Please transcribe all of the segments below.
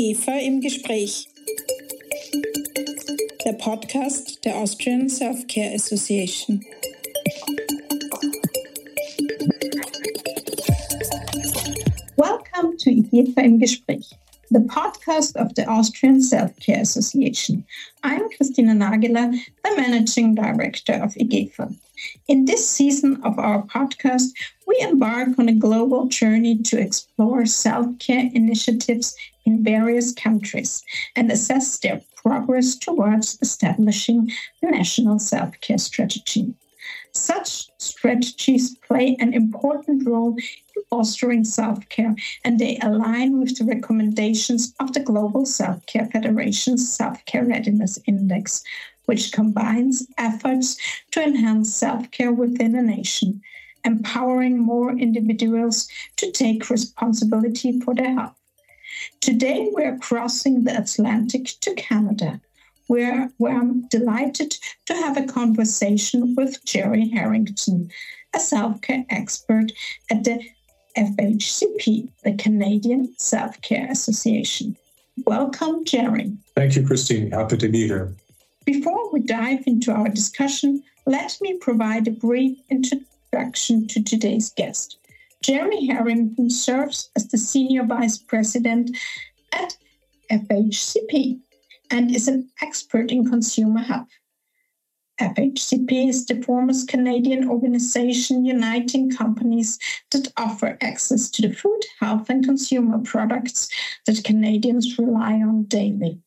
IGEFA im Gespräch. Der Podcast der Austrian Self-Care Association. Welcome to IGEFA im Gespräch, the podcast of the Austrian Self-Care Association. I'm Christina Nageler, the Managing Director of IGEPHA. In this season of our podcast, we embark on a global journey to explore self care initiatives in various countries and assess their progress towards establishing a national self care strategy. Such strategies play an important role fostering self care, and they align with the recommendations of the Global Self Care Federation's Self Care Readiness Index, which combines efforts to enhance self care within a nation, empowering more individuals to take responsibility for their health. Today, we're crossing the Atlantic to Canada, where, where I'm delighted to have a conversation with Gerry Harrington, a self care expert at the FHCP, the Canadian Self Care Association. Welcome, Gerry. Thank you, Christine. Happy to be here. Before we dive into our discussion, let me provide a brief introduction to today's guest. Jeremy Harrington serves as the Senior Vice President at FHCP and is an expert in consumer health. FHCP is the foremost Canadian organization uniting companies that offer access to the food, health, and consumer products that Canadians rely on daily.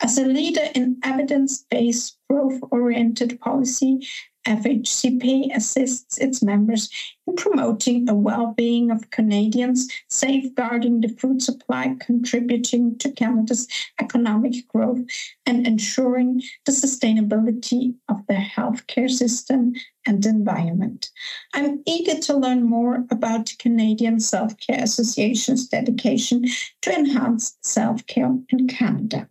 As a leader in evidence based, growth oriented policy, FHCP assists its members in promoting the well being of Canadians, safeguarding the food supply, contributing to Canada's economic growth, and ensuring the sustainability of the healthcare system and the environment. I'm eager to learn more about the Canadian Self Care Association's dedication to enhance self care in Canada.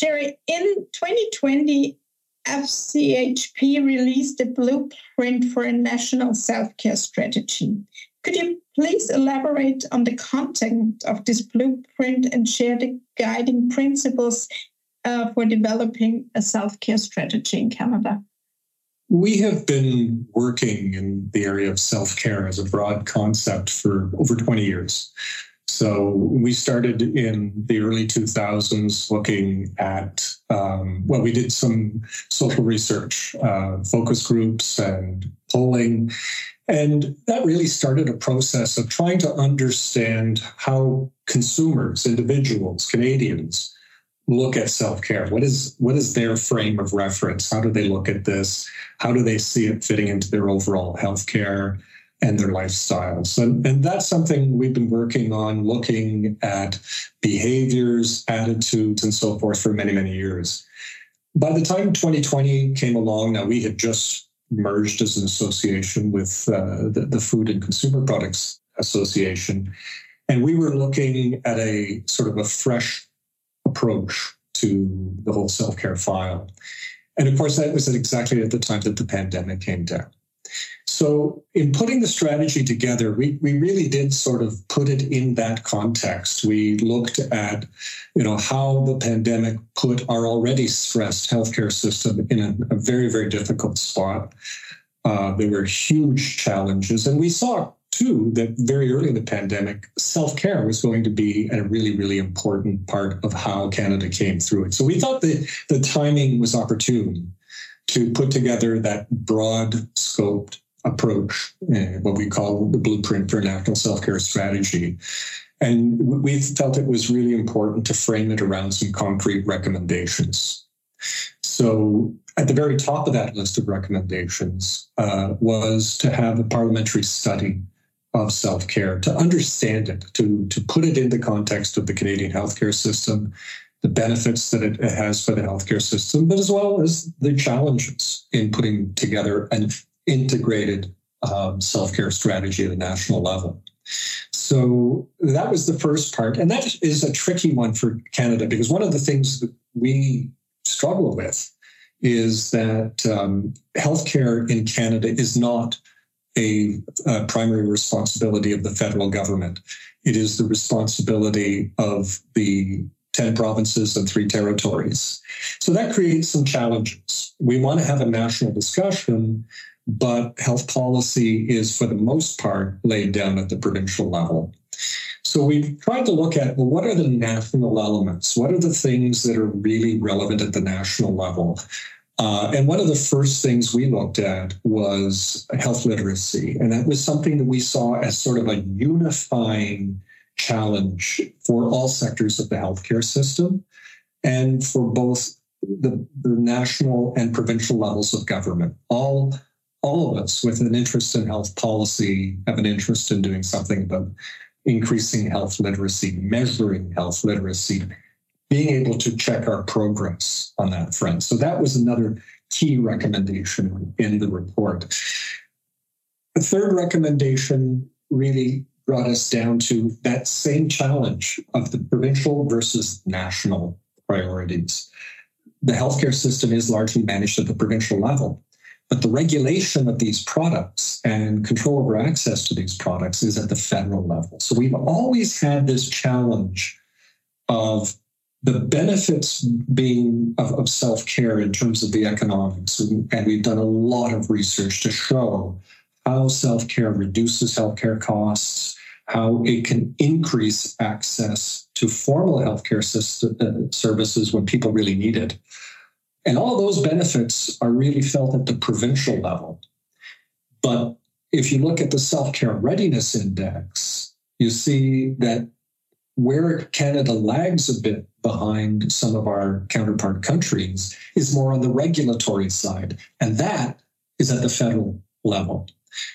Gerry, in 2020, FCHP released a blueprint for a national self care strategy. Could you please elaborate on the content of this blueprint and share the guiding principles uh, for developing a self care strategy in Canada? We have been working in the area of self care as a broad concept for over 20 years. So we started in the early 2000s looking at, um, well, we did some social research, uh, focus groups, and polling. And that really started a process of trying to understand how consumers, individuals, Canadians, look at self-care. What is what is their frame of reference? How do they look at this? How do they see it fitting into their overall healthcare and their lifestyles. And, and that's something we've been working on, looking at behaviors, attitudes, and so forth for many, many years. By the time 2020 came along, now we had just merged as an association with uh, the, the Food and Consumer Products Association. And we were looking at a sort of a fresh approach to the whole self care file. And of course, that was exactly at the time that the pandemic came down. So, in putting the strategy together, we, we really did sort of put it in that context. We looked at, you know, how the pandemic put our already stressed healthcare system in a, a very, very difficult spot. Uh, there were huge challenges, and we saw too that very early in the pandemic, self care was going to be a really, really important part of how Canada came through it. So we thought that the timing was opportune to put together that broad scoped approach, uh, what we call the blueprint for national self care strategy. And we felt it was really important to frame it around some concrete recommendations. So, at the very top of that list of recommendations uh, was to have a parliamentary study of self care, to understand it, to, to put it in the context of the Canadian healthcare system, the benefits that it has for the healthcare system, but as well as the challenges in putting together an integrated um, self care strategy at a national level. So that was the first part. And that is a tricky one for Canada because one of the things that we struggle with is that um, healthcare in Canada is not a, a primary responsibility of the federal government. It is the responsibility of the 10 provinces and three territories. So that creates some challenges. We want to have a national discussion, but health policy is, for the most part, laid down at the provincial level. So we've tried to look at well, what are the national elements? What are the things that are really relevant at the national level? Uh, and one of the first things we looked at was health literacy. And that was something that we saw as sort of a unifying challenge for all sectors of the healthcare system and for both the, the national and provincial levels of government. All, all of us with an interest in health policy have an interest in doing something about increasing health literacy, measuring health literacy, being able to check our progress on that front. So that was another key recommendation in the report. The third recommendation really brought us down to that same challenge of the provincial versus national priorities. The healthcare system is largely managed at the provincial level, but the regulation of these products and control over access to these products is at the federal level. So we've always had this challenge of the benefits being of, of self-care in terms of the economics and we've done a lot of research to show how self-care reduces healthcare costs how it can increase access to formal healthcare system, uh, services when people really need it and all those benefits are really felt at the provincial level but if you look at the self-care readiness index you see that where Canada lags a bit behind some of our counterpart countries is more on the regulatory side, and that is at the federal level.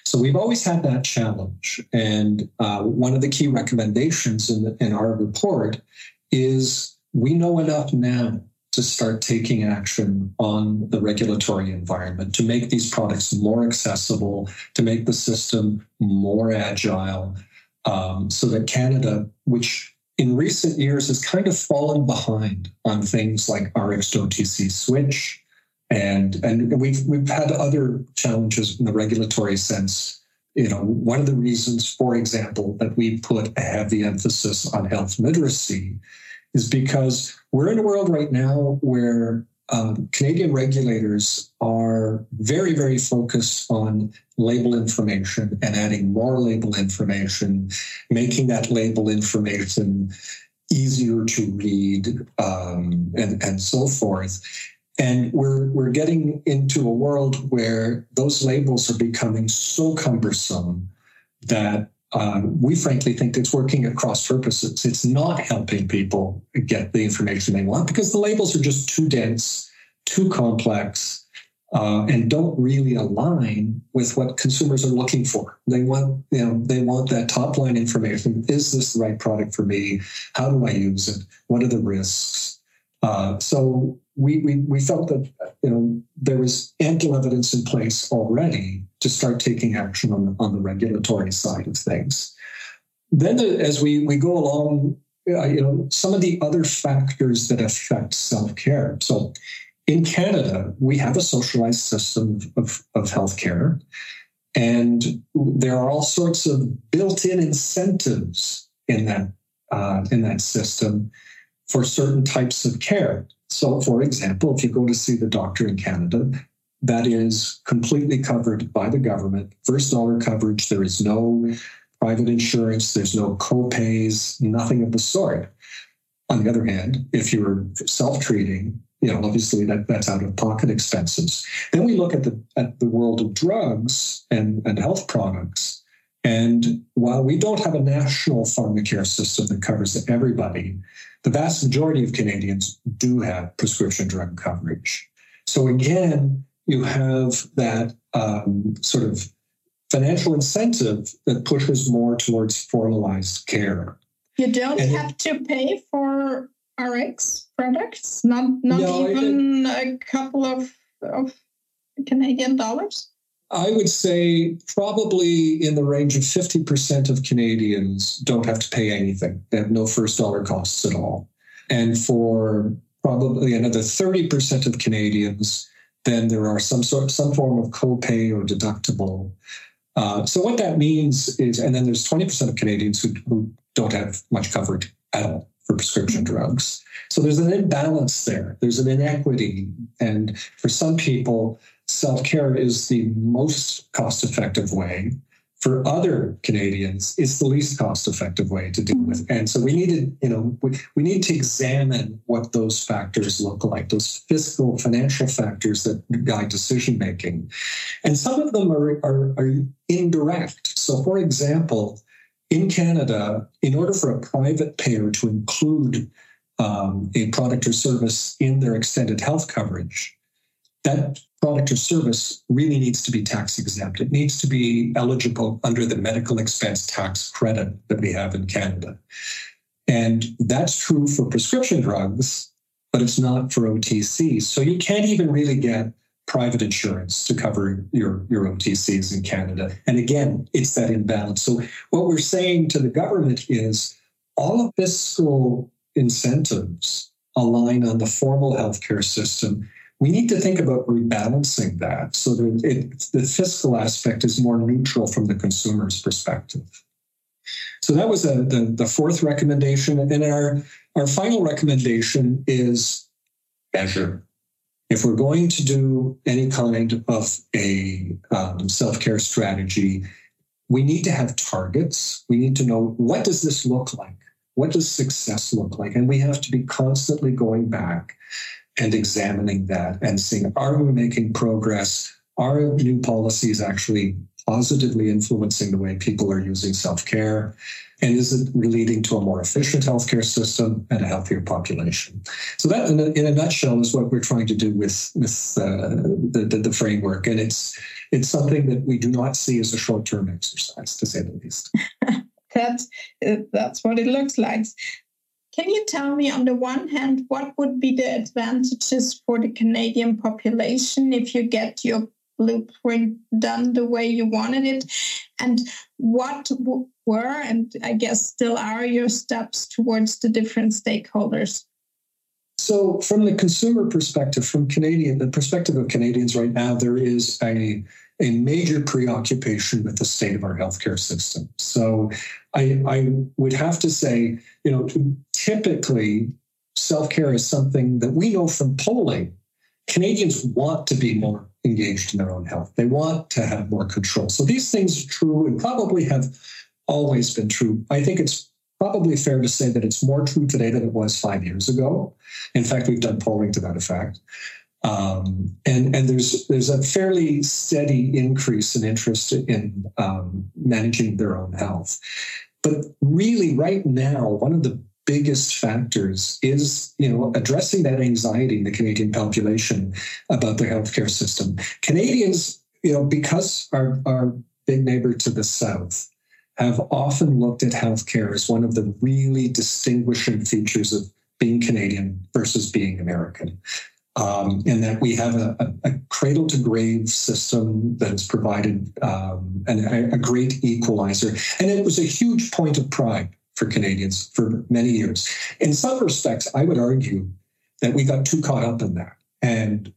So we've always had that challenge. And uh, one of the key recommendations in, the, in our report is we know enough now to start taking action on the regulatory environment to make these products more accessible, to make the system more agile, um, so that Canada, which in recent years has kind of fallen behind on things like RX to OTC switch. And, and we've, we've had other challenges in the regulatory sense. You know, one of the reasons, for example, that we put a heavy emphasis on health literacy is because we're in a world right now where um, Canadian regulators are very, very focused on label information and adding more label information, making that label information easier to read, um, and, and so forth. And we're, we're getting into a world where those labels are becoming so cumbersome that um, we frankly think it's working at cross purposes. It's not helping people get the information they want because the labels are just too dense, too complex, uh, and don't really align with what consumers are looking for. They want, you know, they want that top line information. Is this the right product for me? How do I use it? What are the risks? Uh, so we, we we felt that you know there was ample evidence in place already to start taking action on the, on the regulatory side of things. Then, as we we go along, uh, you know, some of the other factors that affect self care. So, in Canada, we have a socialized system of, of healthcare, and there are all sorts of built-in incentives in that uh, in that system for certain types of care. So, for example, if you go to see the doctor in Canada, that is completely covered by the government, first dollar coverage. There is no private insurance, there's no co-pays, nothing of the sort. On the other hand, if you're self-treating, you know, obviously that, that's out of pocket expenses. Then we look at the at the world of drugs and, and health products. And while we don't have a national pharmacare system that covers everybody, the vast majority of Canadians do have prescription drug coverage. So again, you have that um, sort of financial incentive that pushes more towards formalized care. You don't and have it, to pay for RX products, not not no, even it, a couple of, of Canadian dollars. I would say probably in the range of 50% of Canadians don't have to pay anything. They have no first dollar costs at all. And for probably another 30% of Canadians, then there are some sort some form of copay or deductible. Uh, so what that means is, and then there's 20% of Canadians who, who don't have much covered at all for prescription drugs. So there's an imbalance there. There's an inequity. And for some people, self care is the most cost effective way for other Canadians, it's the least cost effective way to deal with. And so we needed, you know, we, we need to examine what those factors look like, those fiscal, financial factors that guide decision making. And some of them are, are, are indirect. So, for example, in Canada, in order for a private payer to include um, a product or service in their extended health coverage, that product or service really needs to be tax exempt. It needs to be eligible under the medical expense tax credit that we have in Canada. And that's true for prescription drugs, but it's not for OTCs. So you can't even really get private insurance to cover your, your OTCs in Canada. And again, it's that imbalance. So what we're saying to the government is all of fiscal incentives align on the formal healthcare system we need to think about rebalancing that so that it, the fiscal aspect is more neutral from the consumer's perspective. So that was a, the, the fourth recommendation. And our, our final recommendation is measure. If we're going to do any kind of a um, self-care strategy, we need to have targets. We need to know what does this look like? What does success look like? And we have to be constantly going back and examining that and seeing are we making progress? Are new policies actually positively influencing the way people are using self care? And is it leading to a more efficient healthcare system and a healthier population? So that, in a, in a nutshell, is what we're trying to do with with uh, the, the, the framework, and it's it's something that we do not see as a short term exercise, to say the least. that's that's what it looks like. Can you tell me, on the one hand, what would be the advantages for the Canadian population if you get your blueprint done the way you wanted it? And what were, and I guess still are, your steps towards the different stakeholders? So, from the consumer perspective, from Canadian, the perspective of Canadians right now, there is a a major preoccupation with the state of our healthcare system. So I, I would have to say, you know, typically self care is something that we know from polling. Canadians want to be more engaged in their own health. They want to have more control. So these things are true and probably have always been true. I think it's probably fair to say that it's more true today than it was five years ago. In fact, we've done polling to that effect. Um, and and there's there's a fairly steady increase in interest in um, managing their own health. But really, right now, one of the biggest factors is you know addressing that anxiety in the Canadian population about their healthcare system. Canadians, you know, because our our big neighbor to the south have often looked at healthcare as one of the really distinguishing features of being Canadian versus being American um, in that we have a, a, cradle to grave system that has provided um, an, a great equalizer. And it was a huge point of pride for Canadians for many years. In some respects, I would argue that we got too caught up in that and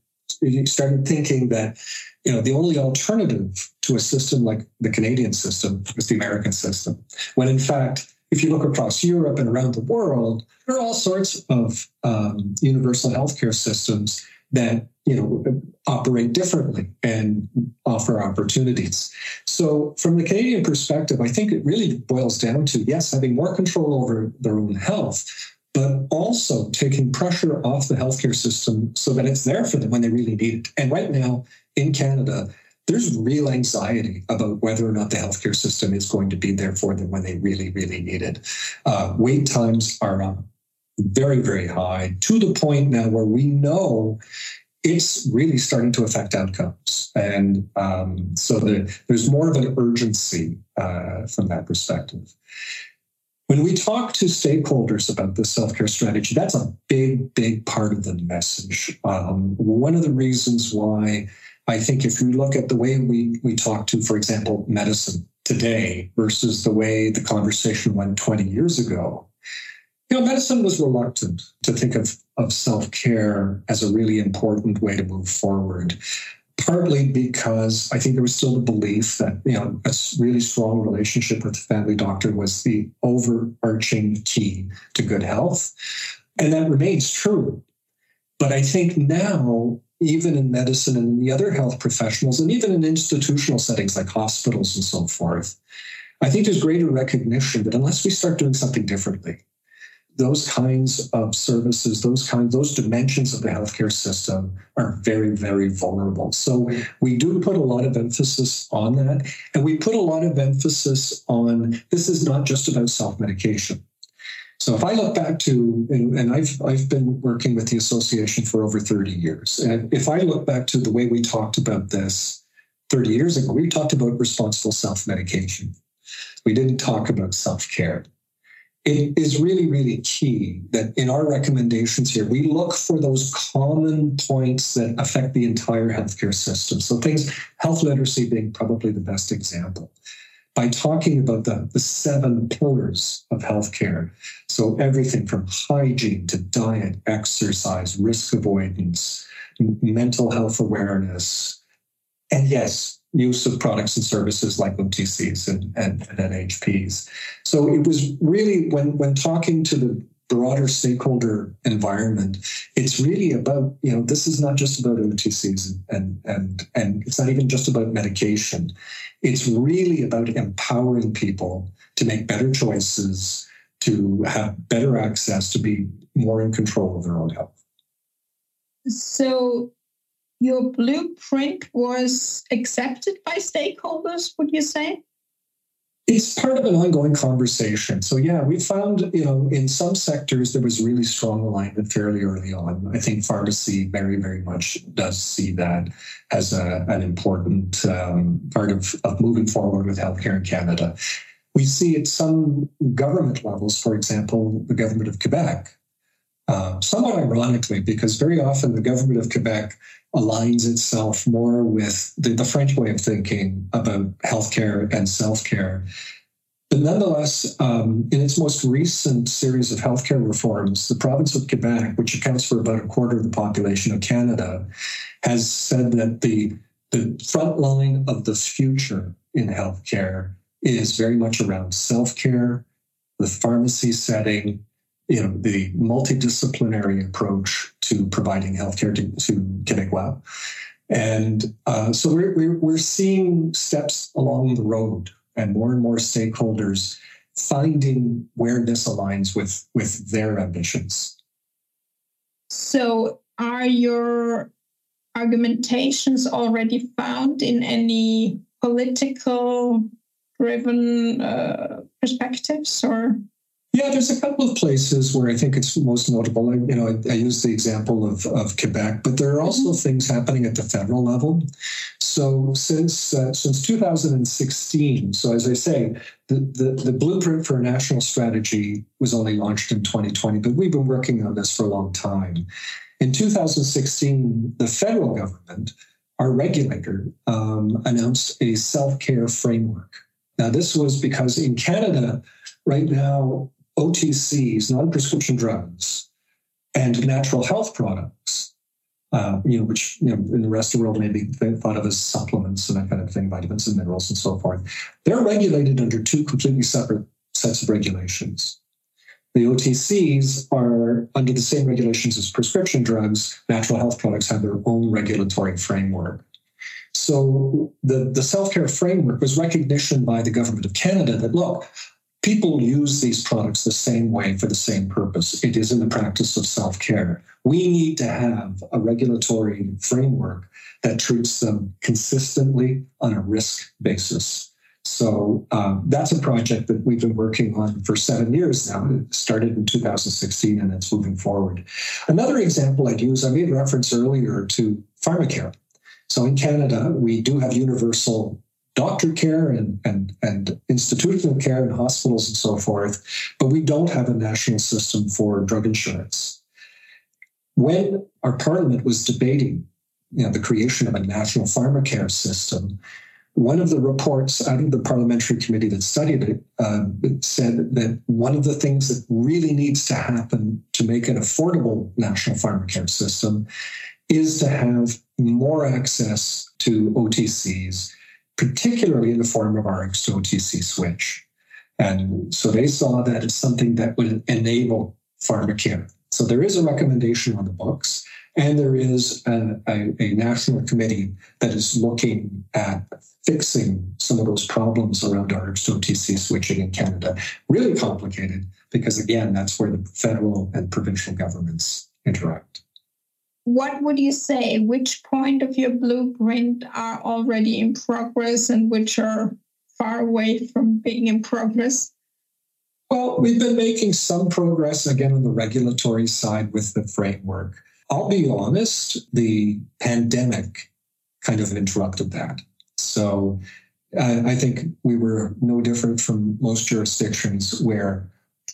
started thinking that you know the only alternative to a system like the Canadian system was the American system, when in fact if you look across Europe and around the world, there are all sorts of um, universal healthcare systems that you know operate differently and offer opportunities. So, from the Canadian perspective, I think it really boils down to yes, having more control over their own health, but also taking pressure off the healthcare system so that it's there for them when they really need it. And right now in Canada, there's real anxiety about whether or not the healthcare system is going to be there for them when they really, really need it. Uh, wait times are um, very, very high to the point now where we know it's really starting to affect outcomes. And um, so the, there's more of an urgency uh, from that perspective. When we talk to stakeholders about the self care strategy, that's a big, big part of the message. Um, one of the reasons why I think if you look at the way we, we talk to, for example, medicine today versus the way the conversation went 20 years ago, you know, medicine was reluctant to think of, of self care as a really important way to move forward. partly because I think there was still the belief that you know a really strong relationship with the family doctor was the overarching key to good health, and that remains true. But I think now, even in medicine and in the other health professionals, and even in institutional settings like hospitals and so forth, I think there's greater recognition that unless we start doing something differently, those kinds of services, those kinds, those dimensions of the healthcare system are very, very vulnerable. So we do put a lot of emphasis on that. And we put a lot of emphasis on this is not just about self-medication. So if I look back to, and I've I've been working with the association for over 30 years. And if I look back to the way we talked about this 30 years ago, we talked about responsible self-medication. We didn't talk about self-care it is really, really key that in our recommendations here, we look for those common points that affect the entire healthcare system. So things, health literacy being probably the best example. By talking about the, the seven pillars of healthcare. So everything from hygiene to diet, exercise, risk avoidance, mental health awareness, and yes, use of products and services like OTCs and, and, and NHPs. So it was really when when talking to the broader stakeholder environment, it's really about, you know, this is not just about OTCs and and and it's not even just about medication. It's really about empowering people to make better choices, to have better access, to be more in control of their own health. So your blueprint was accepted by stakeholders, would you say? It's part of an ongoing conversation. So yeah, we found, you know, in some sectors there was really strong alignment fairly early on. I think pharmacy very, very much does see that as a, an important um, part of, of moving forward with healthcare in Canada. We see at some government levels, for example, the government of Quebec, uh, somewhat ironically, because very often the government of Quebec aligns itself more with the, the French way of thinking about healthcare and self care. But nonetheless, um, in its most recent series of healthcare reforms, the province of Quebec, which accounts for about a quarter of the population of Canada, has said that the, the front line of the future in healthcare is very much around self care, the pharmacy setting, you know, the multidisciplinary approach to providing healthcare to, to Quebecois. And uh, so we're, we're, we're seeing steps along the road and more and more stakeholders finding where this aligns with, with their ambitions. So are your argumentations already found in any political driven uh, perspectives or yeah, there's a couple of places where I think it's most notable. I, you know, I, I use the example of, of Quebec, but there are also mm-hmm. things happening at the federal level. So since uh, since 2016, so as I say, the, the, the blueprint for a national strategy was only launched in 2020, but we've been working on this for a long time. In 2016, the federal government, our regulator, um, announced a self care framework. Now, this was because in Canada, right now, OTCs, non-prescription drugs, and natural health products, uh, you know, which you know in the rest of the world may be thought of as supplements and that kind of thing, vitamins and minerals and so forth. They're regulated under two completely separate sets of regulations. The OTCs are under the same regulations as prescription drugs. Natural health products have their own regulatory framework. So the, the self-care framework was recognition by the government of Canada that look, people use these products the same way for the same purpose. It is in the practice of self care. We need to have a regulatory framework that treats them consistently on a risk basis. So um, that's a project that we've been working on for seven years now. It started in 2016 and it's moving forward. Another example I'd use, I made reference earlier to pharmacare. So in Canada, we do have universal doctor care and, and, and institutional care in hospitals and so forth, but we don't have a national system for drug insurance. When our parliament was debating you know, the creation of a national pharmacare system, one of the reports out of the parliamentary committee that studied it uh, said that one of the things that really needs to happen to make an affordable national pharmacare system is to have more access to OTCs, particularly in the form of Rx to OTC switch. And so they saw that as something that would enable pharmacare. So there is a recommendation on the books, and there is a, a, a national committee that is looking at fixing some of those problems around Rx to OTC switching in Canada. Really complicated because, again, that's where the federal and provincial governments interact. What would you say? Which point of your blueprint are already in progress and which are far away from being in progress? Well, we've been making some progress again on the regulatory side with the framework. I'll be honest, the pandemic kind of interrupted that. So uh, I think we were no different from most jurisdictions where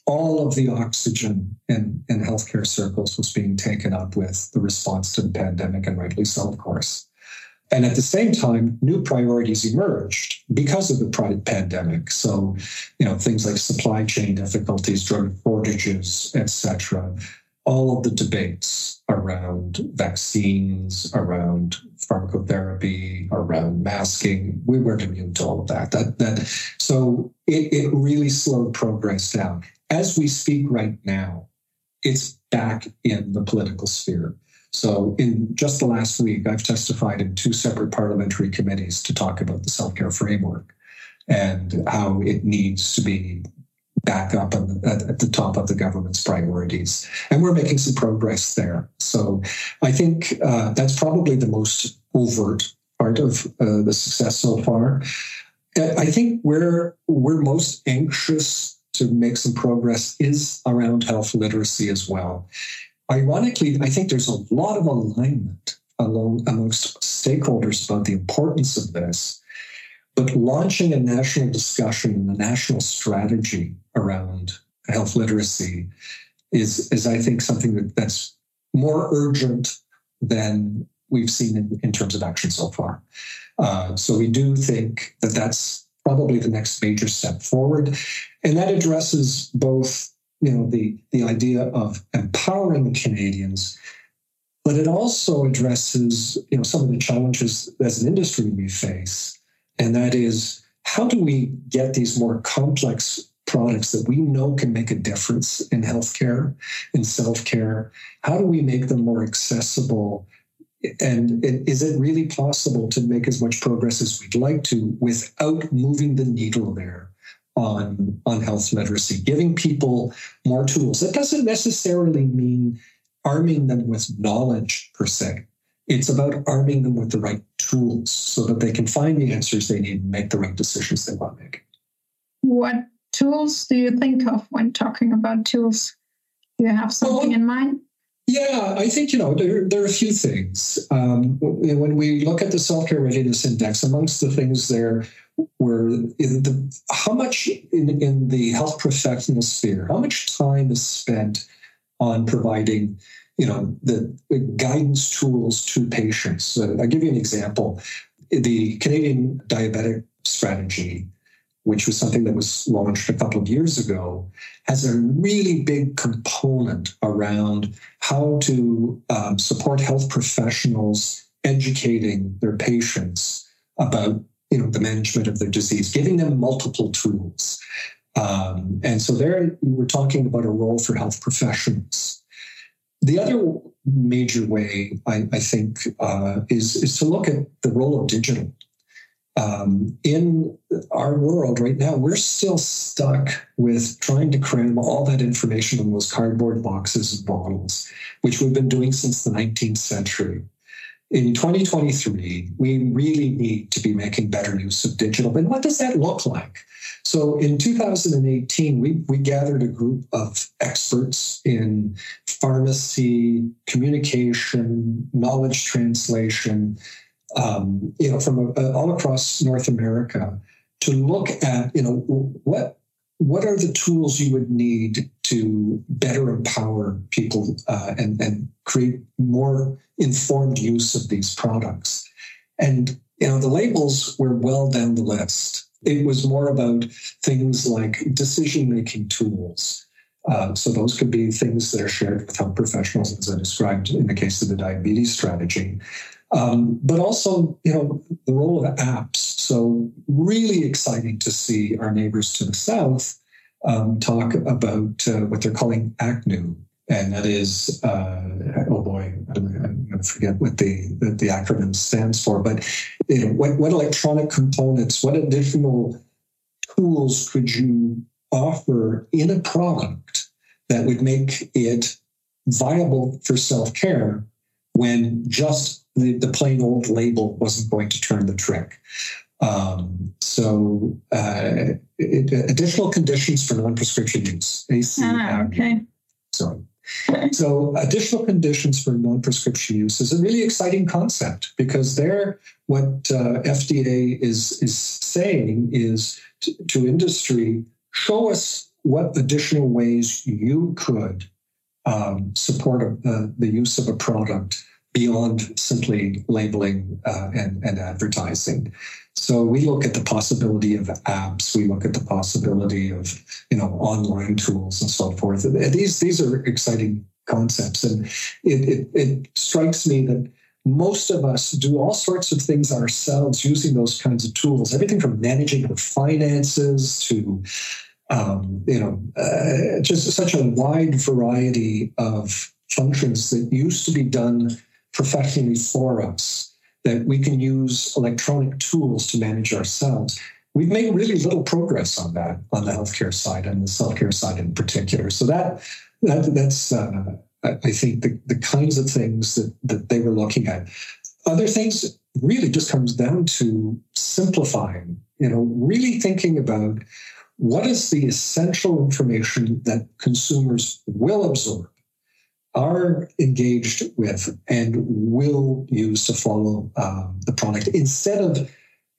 all of the oxygen in, in healthcare circles was being taken up with the response to the pandemic, and rightly so, of course. And at the same time, new priorities emerged because of the pandemic. So, you know, things like supply chain difficulties, drug shortages, etc. All of the debates around vaccines, around pharmacotherapy, around masking, we weren't immune to all of that. That that so it, it really slowed progress down. As we speak right now, it's back in the political sphere. So, in just the last week, I've testified in two separate parliamentary committees to talk about the self care framework and how it needs to be back up at, the top of the government's priorities. And we're making some progress there. So, I think uh, that's probably the most overt part of uh, the success so far. I think where we're most anxious to make some progress is around health literacy as well ironically, I think there's a lot of alignment along, amongst stakeholders about the importance of this. But launching a national discussion and a national strategy around health literacy is, is I think, something that, that's more urgent than we've seen in, in terms of action so far. Uh, so we do think that that's probably the next major step forward. And that addresses both you know the the idea of empowering Canadians, but it also addresses you know some of the challenges as an industry we face, and that is how do we get these more complex products that we know can make a difference in healthcare, in self care? How do we make them more accessible? And is it really possible to make as much progress as we'd like to without moving the needle there? on, on health literacy, giving people more tools. That doesn't necessarily mean arming them with knowledge per se. It's about arming them with the right tools so that they can find the answers they need and make the right decisions they want to make. What tools do you think of when talking about tools? Do you have something well, in mind? Yeah, I think you know there, there are a few things. Um, when we look at the self care readiness index, amongst the things there were the, how much in, in the health professional sphere, how much time is spent on providing, you know, the guidance tools to patients. Uh, I'll give you an example. The Canadian Diabetic Strategy which was something that was launched a couple of years ago, has a really big component around how to um, support health professionals educating their patients about you know the management of their disease, giving them multiple tools. Um, and so there we're talking about a role for health professionals. The other major way I, I think uh, is is to look at the role of digital um, in our world right now, we're still stuck with trying to cram all that information in those cardboard boxes and bottles, which we've been doing since the 19th century. In 2023, we really need to be making better use of digital. And what does that look like? So in 2018, we, we gathered a group of experts in pharmacy, communication, knowledge translation, um, you know, from uh, all across North America to look at, you know, what what are the tools you would need to better empower people uh, and, and create more informed use of these products? And you know, the labels were well down the list. It was more about things like decision making tools, Uh, so those could be things that are shared with health professionals, as I described in the case of the diabetes strategy. Um, but also, you know, the role of apps. So really exciting to see our neighbors to the south um, talk about uh, what they're calling ACNU, and that is, uh, oh boy, I'm going to forget what the, the, acronym stands for, but you know, what, what electronic components, what additional tools could you offer in a product that would make it viable for self care when just the, the plain old label wasn't going to turn the trick? Um, so, uh, it, additional conditions for non prescription use. AC, ah, okay. Sorry. So, additional conditions for non prescription use is a really exciting concept because there, what uh, FDA is, is saying is to, to industry show us what additional ways you could um, support a, uh, the use of a product beyond simply labeling uh, and, and advertising. So we look at the possibility of apps. We look at the possibility of you know online tools and so forth. These these are exciting concepts, and it, it, it strikes me that most of us do all sorts of things ourselves using those kinds of tools. Everything from managing our finances to um, you know uh, just such a wide variety of functions that used to be done professionally for us that we can use electronic tools to manage ourselves. We've made really little progress on that on the healthcare side and the self-care side in particular. So that, that that's uh, I think the, the kinds of things that, that they were looking at. Other things really just comes down to simplifying, you know, really thinking about what is the essential information that consumers will absorb are engaged with and will use to follow um, the product instead of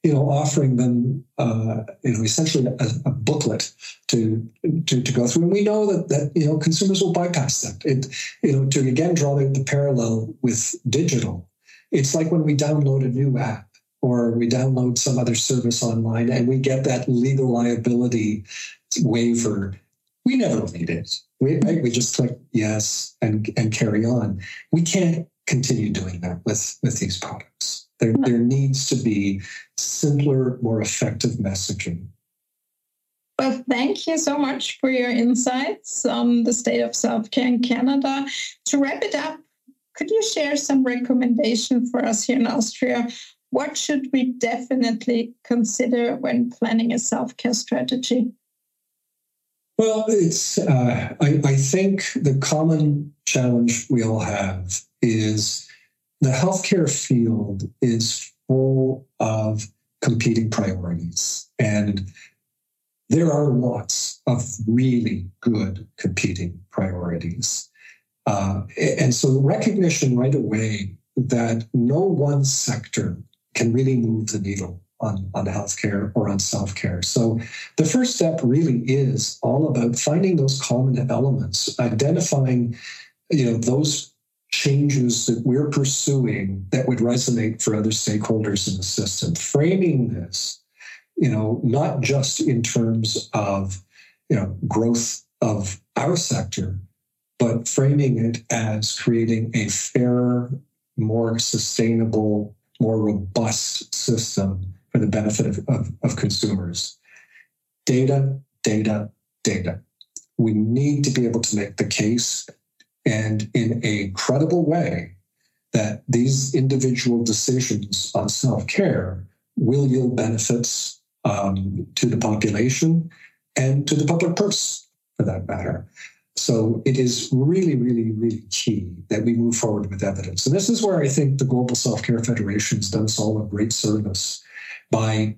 you know offering them uh, you know essentially a, a, booklet to, to to go through? And we know that that you know consumers will bypass that. It you know to again draw the, the parallel with digital it's like when we download a new app or we download some other service online and we get that legal liability waiver we never read it we, right? we just click yes and, and carry on. We can't continue doing that with, with these products. There, hmm. there needs to be simpler, more effective messaging. Well, thank you so much for your insights on the state of self care in Canada. To wrap it up, could you share some recommendation for us here in Austria? What should we definitely consider when planning a self care strategy? Well, it's. Uh, I, I think the common challenge we all have is the healthcare field is full of competing priorities, and there are lots of really good competing priorities. Uh, and so, recognition right away that no one sector can really move the needle on, on healthcare or on self care. So the first step really is all about finding those common elements, identifying you know those changes that we're pursuing that would resonate for other stakeholders in the system, framing this, you know, not just in terms of you know growth of our sector, but framing it as creating a fairer, more sustainable, more robust system for the benefit of, of, of consumers. Data, data, data. We need to be able to make the case and in a credible way that these individual decisions on self care will yield benefits um, to the population and to the public purse for that matter. So it is really, really, really key that we move forward with evidence. And this is where I think the Global Self Care Federation has done us all a great service by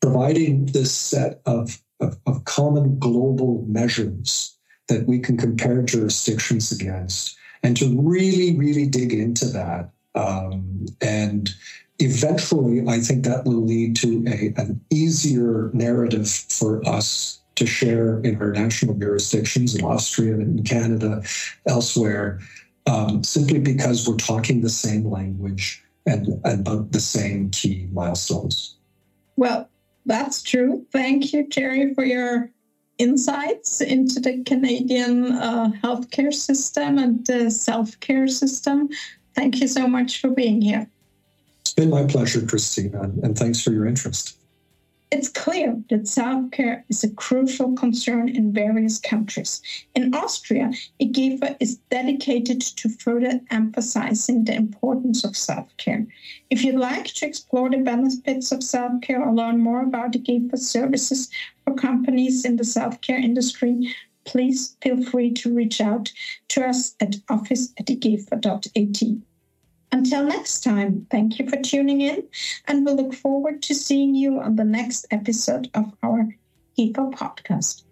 providing this set of, of, of common global measures that we can compare jurisdictions against and to really, really dig into that. Um, and eventually, I think that will lead to a, an easier narrative for us to share in our national jurisdictions in Austria and in Canada, elsewhere, um, simply because we're talking the same language and, and about the same key milestones. Well, that's true. Thank you, Gerry, for your insights into the Canadian uh, healthcare system and the self care system. Thank you so much for being here. It's been my pleasure, Christina, and thanks for your interest. It's clear that self care is a crucial concern in various countries. In Austria, IGEPHA is dedicated to further emphasizing the importance of self care. If you'd like to explore the benefits of self care or learn more about IGEPHA services for companies in the self care industry, please feel free to reach out to us at office at. Until next time, thank you for tuning in, and we look forward to seeing you on the next episode of our IGEPHA podcast.